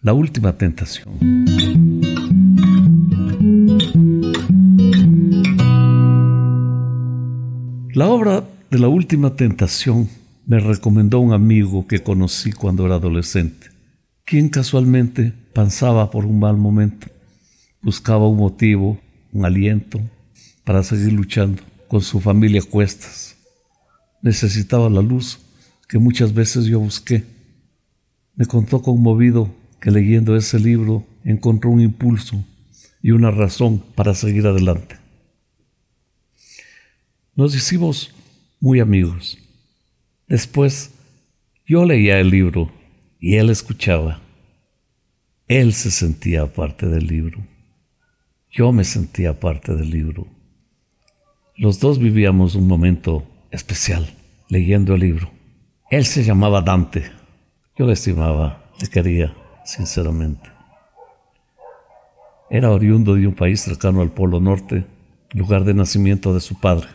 La última tentación. La obra de la última tentación me recomendó un amigo que conocí cuando era adolescente, quien casualmente pasaba por un mal momento. Buscaba un motivo, un aliento para seguir luchando con su familia a cuestas. Necesitaba la luz que muchas veces yo busqué. Me contó conmovido que leyendo ese libro encontró un impulso y una razón para seguir adelante. Nos hicimos muy amigos. Después yo leía el libro y él escuchaba. Él se sentía parte del libro. Yo me sentía parte del libro. Los dos vivíamos un momento especial leyendo el libro. Él se llamaba Dante. Yo le estimaba, le quería, sinceramente. Era oriundo de un país cercano al Polo Norte, lugar de nacimiento de su padre.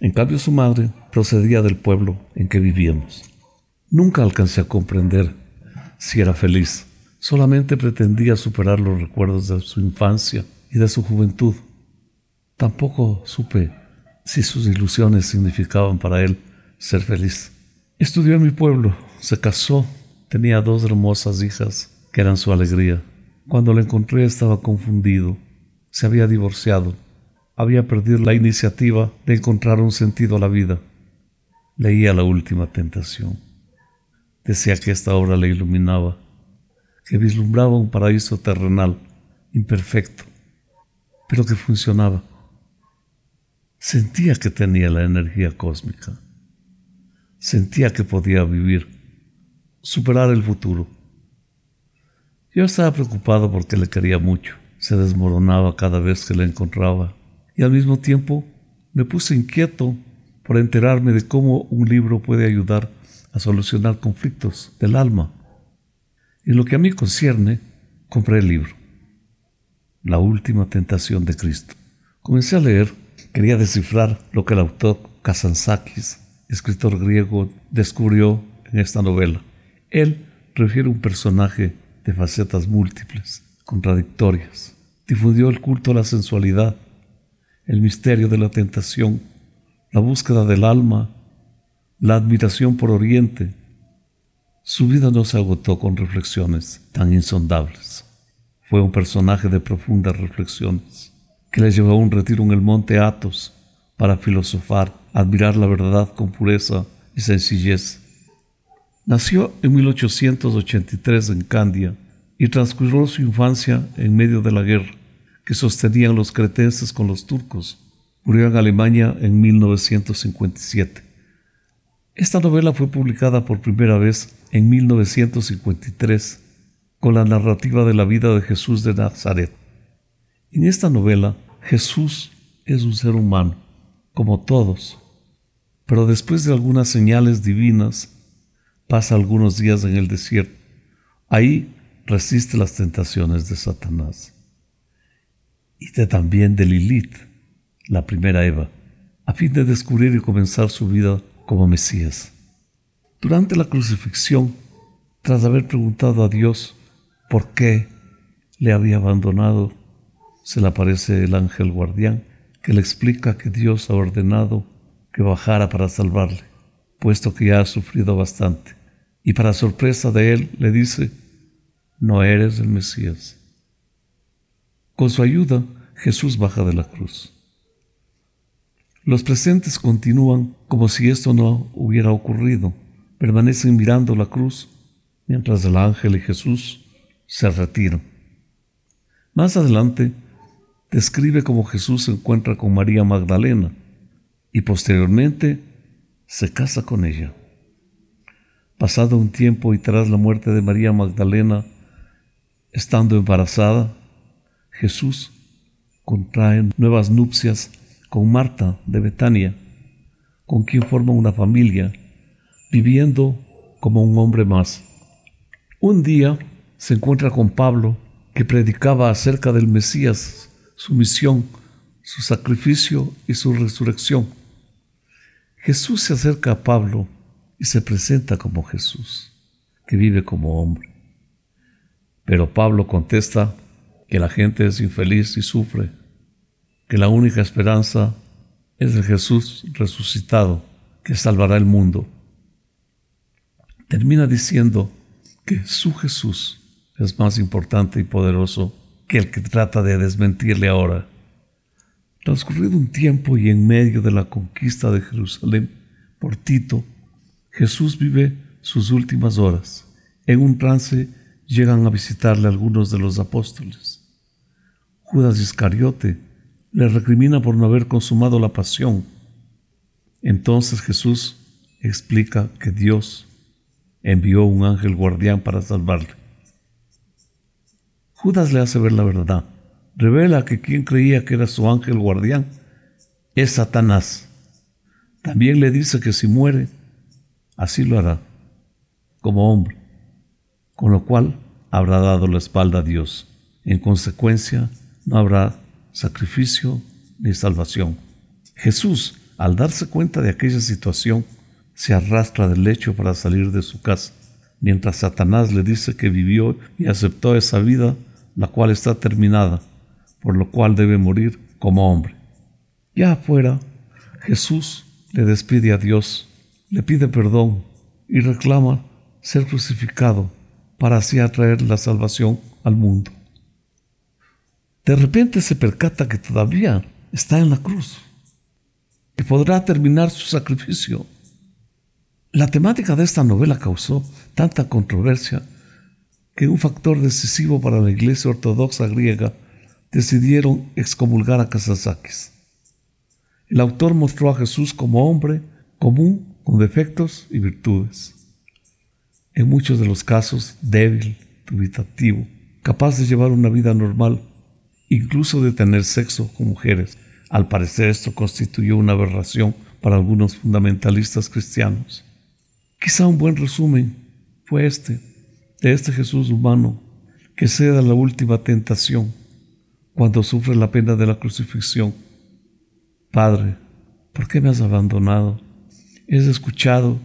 En cambio su madre procedía del pueblo en que vivíamos. Nunca alcancé a comprender si era feliz, solamente pretendía superar los recuerdos de su infancia y de su juventud. Tampoco supe si sus ilusiones significaban para él ser feliz. Estudió en mi pueblo, se casó, tenía dos hermosas hijas que eran su alegría. Cuando la encontré estaba confundido, se había divorciado había perdido la iniciativa de encontrar un sentido a la vida. Leía la última tentación. Decía que esta obra le iluminaba, que vislumbraba un paraíso terrenal, imperfecto, pero que funcionaba. Sentía que tenía la energía cósmica. Sentía que podía vivir, superar el futuro. Yo estaba preocupado porque le quería mucho. Se desmoronaba cada vez que le encontraba y al mismo tiempo me puse inquieto por enterarme de cómo un libro puede ayudar a solucionar conflictos del alma. En lo que a mí concierne, compré el libro, La última tentación de Cristo. Comencé a leer, quería descifrar lo que el autor Kazantzakis, escritor griego, descubrió en esta novela. Él refiere un personaje de facetas múltiples, contradictorias. Difundió el culto a la sensualidad, el misterio de la tentación, la búsqueda del alma, la admiración por Oriente. Su vida no se agotó con reflexiones tan insondables. Fue un personaje de profundas reflexiones que le llevó a un retiro en el monte Athos para filosofar, admirar la verdad con pureza y sencillez. Nació en 1883 en Candia y transcurrió su infancia en medio de la guerra que sostenían los cretenses con los turcos. Murió en Alemania en 1957. Esta novela fue publicada por primera vez en 1953 con la narrativa de la vida de Jesús de Nazaret. En esta novela, Jesús es un ser humano, como todos, pero después de algunas señales divinas, pasa algunos días en el desierto. Ahí resiste las tentaciones de Satanás y de también de Lilith, la primera Eva, a fin de descubrir y comenzar su vida como Mesías. Durante la crucifixión, tras haber preguntado a Dios por qué le había abandonado, se le aparece el ángel guardián que le explica que Dios ha ordenado que bajara para salvarle, puesto que ya ha sufrido bastante. Y para sorpresa de él le dice, no eres el Mesías. Con su ayuda, Jesús baja de la cruz. Los presentes continúan como si esto no hubiera ocurrido. Permanecen mirando la cruz mientras el ángel y Jesús se retiran. Más adelante, describe cómo Jesús se encuentra con María Magdalena y posteriormente se casa con ella. Pasado un tiempo y tras la muerte de María Magdalena, estando embarazada, Jesús contrae nuevas nupcias con Marta de Betania, con quien forma una familia, viviendo como un hombre más. Un día se encuentra con Pablo, que predicaba acerca del Mesías, su misión, su sacrificio y su resurrección. Jesús se acerca a Pablo y se presenta como Jesús, que vive como hombre. Pero Pablo contesta que la gente es infeliz y sufre, que la única esperanza es el Jesús resucitado que salvará el mundo. Termina diciendo que su Jesús es más importante y poderoso que el que trata de desmentirle ahora. Transcurrido un tiempo y en medio de la conquista de Jerusalén por Tito, Jesús vive sus últimas horas. En un trance llegan a visitarle algunos de los apóstoles. Judas Iscariote le recrimina por no haber consumado la pasión. Entonces Jesús explica que Dios envió un ángel guardián para salvarle. Judas le hace ver la verdad. Revela que quien creía que era su ángel guardián es Satanás. También le dice que si muere, así lo hará, como hombre, con lo cual habrá dado la espalda a Dios. En consecuencia, no habrá sacrificio ni salvación. Jesús, al darse cuenta de aquella situación, se arrastra del lecho para salir de su casa, mientras Satanás le dice que vivió y aceptó esa vida, la cual está terminada, por lo cual debe morir como hombre. Ya afuera, Jesús le despide a Dios, le pide perdón y reclama ser crucificado para así atraer la salvación al mundo. De repente se percata que todavía está en la cruz y podrá terminar su sacrificio la temática de esta novela causó tanta controversia que un factor decisivo para la Iglesia Ortodoxa griega decidieron excomulgar a Casasakis. El autor mostró a Jesús como hombre común con defectos y virtudes. En muchos de los casos débil, dubitativo, capaz de llevar una vida normal, incluso de tener sexo con mujeres. Al parecer esto constituyó una aberración para algunos fundamentalistas cristianos. Quizá un buen resumen fue este, de este Jesús humano que ceda la última tentación cuando sufre la pena de la crucifixión. Padre, ¿por qué me has abandonado? Es escuchado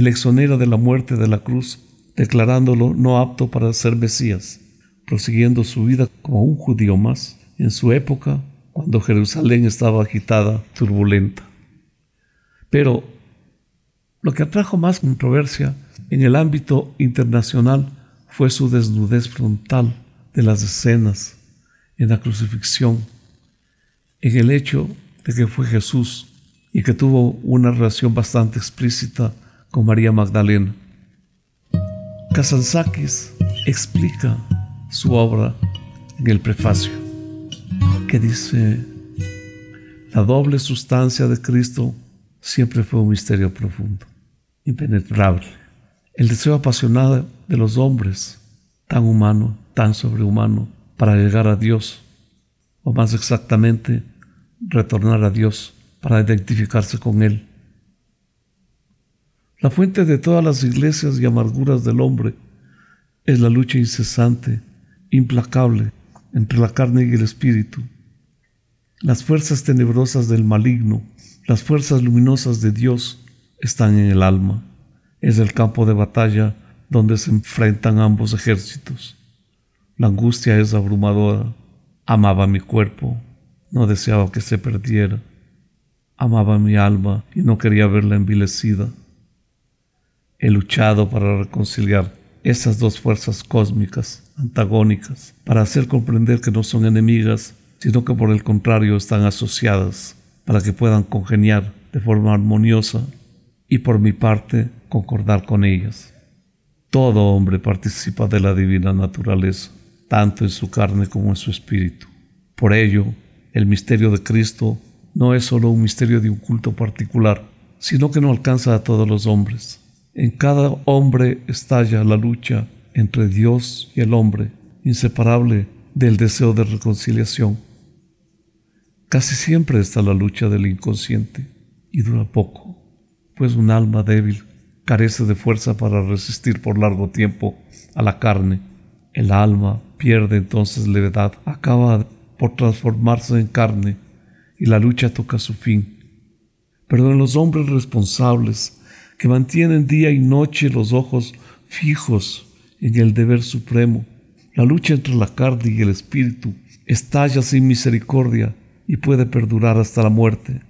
le exonera de la muerte de la cruz, declarándolo no apto para ser Mesías, prosiguiendo su vida como un judío más en su época cuando Jerusalén estaba agitada, turbulenta. Pero lo que atrajo más controversia en el ámbito internacional fue su desnudez frontal de las escenas en la crucifixión, en el hecho de que fue Jesús y que tuvo una relación bastante explícita con María Magdalena. Kazantzakis explica su obra en el prefacio, que dice, la doble sustancia de Cristo siempre fue un misterio profundo impenetrable. El deseo apasionado de los hombres, tan humano, tan sobrehumano, para llegar a Dios, o más exactamente, retornar a Dios para identificarse con Él. La fuente de todas las iglesias y amarguras del hombre es la lucha incesante, implacable, entre la carne y el espíritu. Las fuerzas tenebrosas del maligno, las fuerzas luminosas de Dios, están en el alma. Es el campo de batalla donde se enfrentan ambos ejércitos. La angustia es abrumadora. Amaba mi cuerpo, no deseaba que se perdiera. Amaba mi alma y no quería verla envilecida. He luchado para reconciliar esas dos fuerzas cósmicas, antagónicas, para hacer comprender que no son enemigas, sino que por el contrario están asociadas, para que puedan congeniar de forma armoniosa y por mi parte concordar con ellas. Todo hombre participa de la divina naturaleza, tanto en su carne como en su espíritu. Por ello, el misterio de Cristo no es solo un misterio de un culto particular, sino que no alcanza a todos los hombres. En cada hombre estalla la lucha entre Dios y el hombre, inseparable del deseo de reconciliación. Casi siempre está la lucha del inconsciente y dura poco pues un alma débil carece de fuerza para resistir por largo tiempo a la carne. El alma pierde entonces levedad, acaba por transformarse en carne y la lucha toca su fin. Pero en los hombres responsables, que mantienen día y noche los ojos fijos en el deber supremo, La lucha entre la carne y el espíritu estalla sin misericordia y puede perdurar hasta la muerte.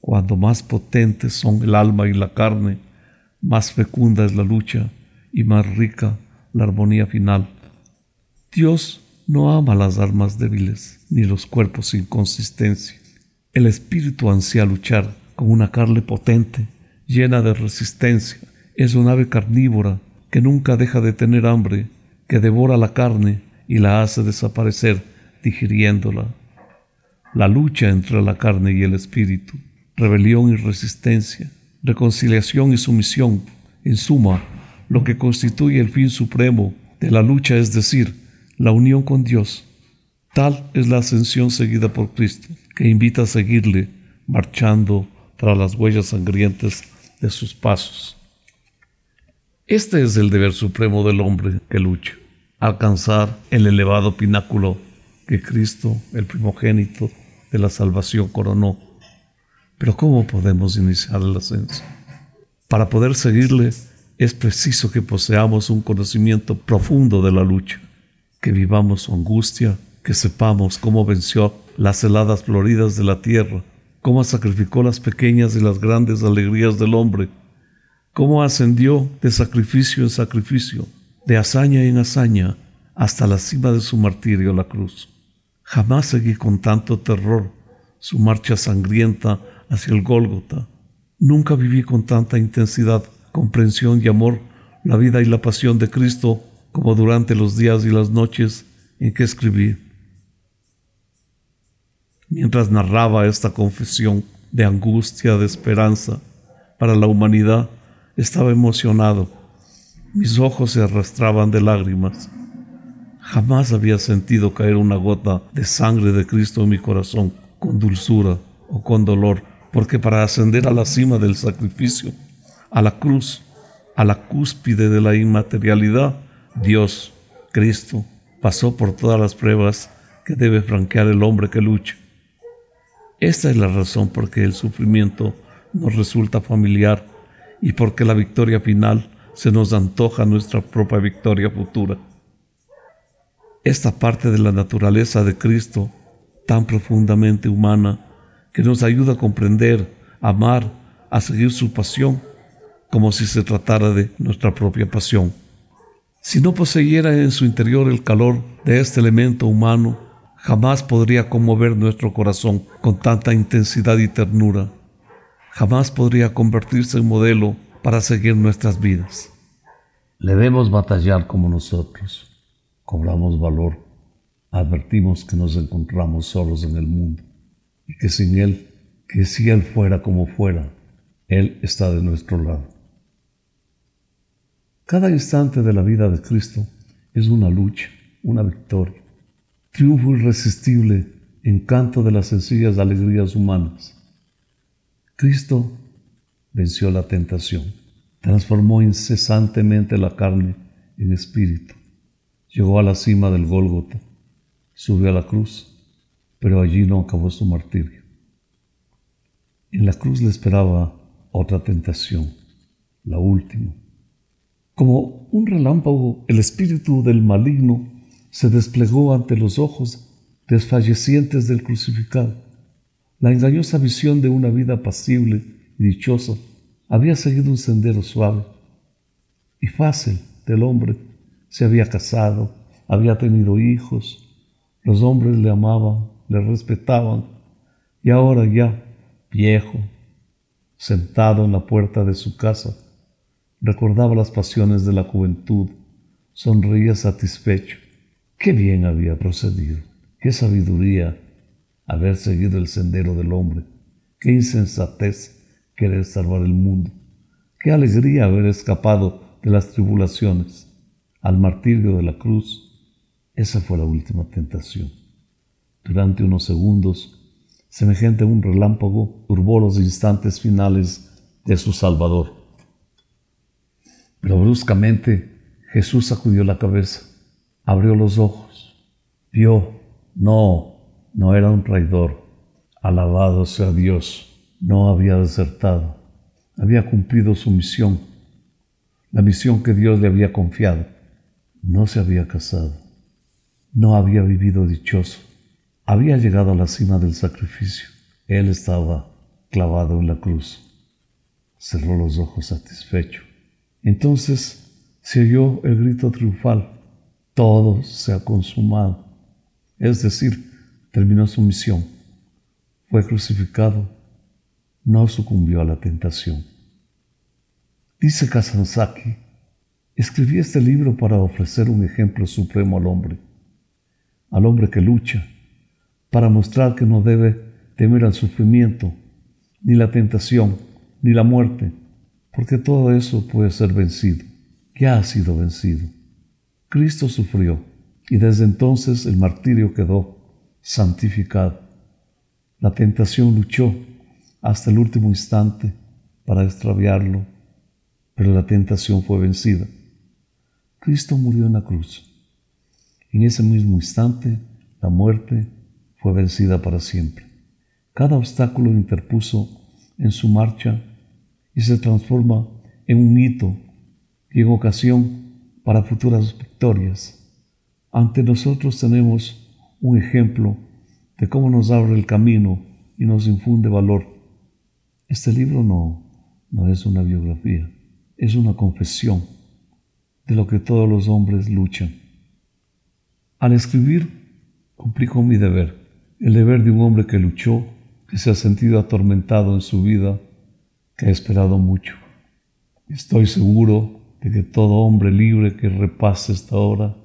Cuando más potentes son el alma y la carne, más fecunda es la lucha y más rica la armonía final. Dios no ama las armas débiles ni los cuerpos sin consistencia. El espíritu ansía luchar con una carne potente, llena de resistencia. Es un ave carnívora que nunca deja de tener hambre, que devora la carne y la hace desaparecer digiriéndola. La lucha entre la carne y el espíritu, rebelión y resistencia, reconciliación y sumisión, en suma, lo que constituye el fin supremo de la lucha, es decir, la unión con Dios. Tal es la ascensión seguida por Cristo, que invita a seguirle, marchando tras las huellas sangrientas de sus pasos. Este es el deber supremo del hombre que lucha, alcanzar el elevado pináculo que Cristo, el primogénito de la salvación, coronó. Pero ¿cómo podemos iniciar el ascenso? Para poder seguirle es preciso que poseamos un conocimiento profundo de la lucha, que vivamos su angustia, que sepamos cómo venció las heladas floridas de la tierra, cómo sacrificó las pequeñas y las grandes alegrías del hombre, cómo ascendió de sacrificio en sacrificio, de hazaña en hazaña, hasta la cima de su martirio, la cruz. Jamás seguí con tanto terror su marcha sangrienta hacia el Gólgota. Nunca viví con tanta intensidad, comprensión y amor la vida y la pasión de Cristo como durante los días y las noches en que escribí. Mientras narraba esta confesión de angustia, de esperanza para la humanidad, estaba emocionado. Mis ojos se arrastraban de lágrimas. Jamás había sentido caer una gota de sangre de Cristo en mi corazón, con dulzura o con dolor, porque para ascender a la cima del sacrificio, a la cruz, a la cúspide de la inmaterialidad, Dios, Cristo, pasó por todas las pruebas que debe franquear el hombre que lucha. Esta es la razón por que el sufrimiento nos resulta familiar y porque la victoria final se nos antoja nuestra propia victoria futura esta parte de la naturaleza de Cristo tan profundamente humana que nos ayuda a comprender, amar, a seguir su pasión, como si se tratara de nuestra propia pasión. Si no poseyera en su interior el calor de este elemento humano, jamás podría conmover nuestro corazón con tanta intensidad y ternura. Jamás podría convertirse en modelo para seguir nuestras vidas. Debemos batallar como nosotros cobramos valor, advertimos que nos encontramos solos en el mundo y que sin Él, que si Él fuera como fuera, Él está de nuestro lado. Cada instante de la vida de Cristo es una lucha, una victoria, triunfo irresistible, encanto de las sencillas alegrías humanas. Cristo venció la tentación, transformó incesantemente la carne en espíritu Llegó a la cima del Gólgota, subió a la cruz, pero allí no acabó su martirio. En la cruz le esperaba otra tentación, la última. Como un relámpago, el espíritu del maligno se desplegó ante los ojos desfallecientes del crucificado. La engañosa visión de una vida pasible y dichosa había seguido un sendero suave y fácil del hombre se había casado, había tenido hijos, los hombres le amaban, le respetaban, y ahora ya, viejo, sentado en la puerta de su casa, recordaba las pasiones de la juventud, sonreía satisfecho. Qué bien había procedido, qué sabiduría haber seguido el sendero del hombre, qué insensatez querer salvar el mundo, qué alegría haber escapado de las tribulaciones. Al martirio de la cruz, esa fue la última tentación. Durante unos segundos, semejante a un relámpago, turbó los instantes finales de su Salvador. Pero bruscamente Jesús sacudió la cabeza, abrió los ojos, vio, no, no era un traidor, alabado sea Dios, no había desertado, había cumplido su misión, la misión que Dios le había confiado no se había casado, no había vivido dichoso. Había llegado a la cima del sacrificio. Él estaba clavado en la cruz. Cerró los ojos satisfecho. Entonces se oyó el grito triunfal. Todo se ha consumado. Es decir, terminó su misión. Fue crucificado. No sucumbió a la tentación. Dice Kazansaki, escribí este libro para ofrecer un ejemplo supremo al hombre, al hombre que lucha, para mostrar que no debe temer al sufrimiento, ni la tentación, ni la muerte, porque todo eso puede ser vencido, ya ha sido vencido. Cristo sufrió y desde entonces el martirio quedó santificado. La tentación luchó hasta el último instante para extraviarlo, pero la tentación fue vencida. Cristo murió en la cruz. En ese mismo instante, la muerte fue vencida para siempre. Cada obstáculo interpuso en su marcha y se transforma en un hito y en ocasión para futuras victorias. Ante nosotros tenemos un ejemplo de cómo nos abre el camino y nos infunde valor. Este libro no, no es una biografía, es una confesión de lo que todos los hombres luchan. Al escribir, cumplí con mi deber, el deber de un hombre que luchó, que se ha sentido atormentado en su vida, que ha esperado mucho. Estoy seguro de que todo hombre libre que repase esta hora,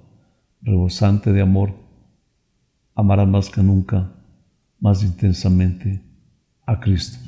rebosante de amor, amará más que nunca, más intensamente a Cristo.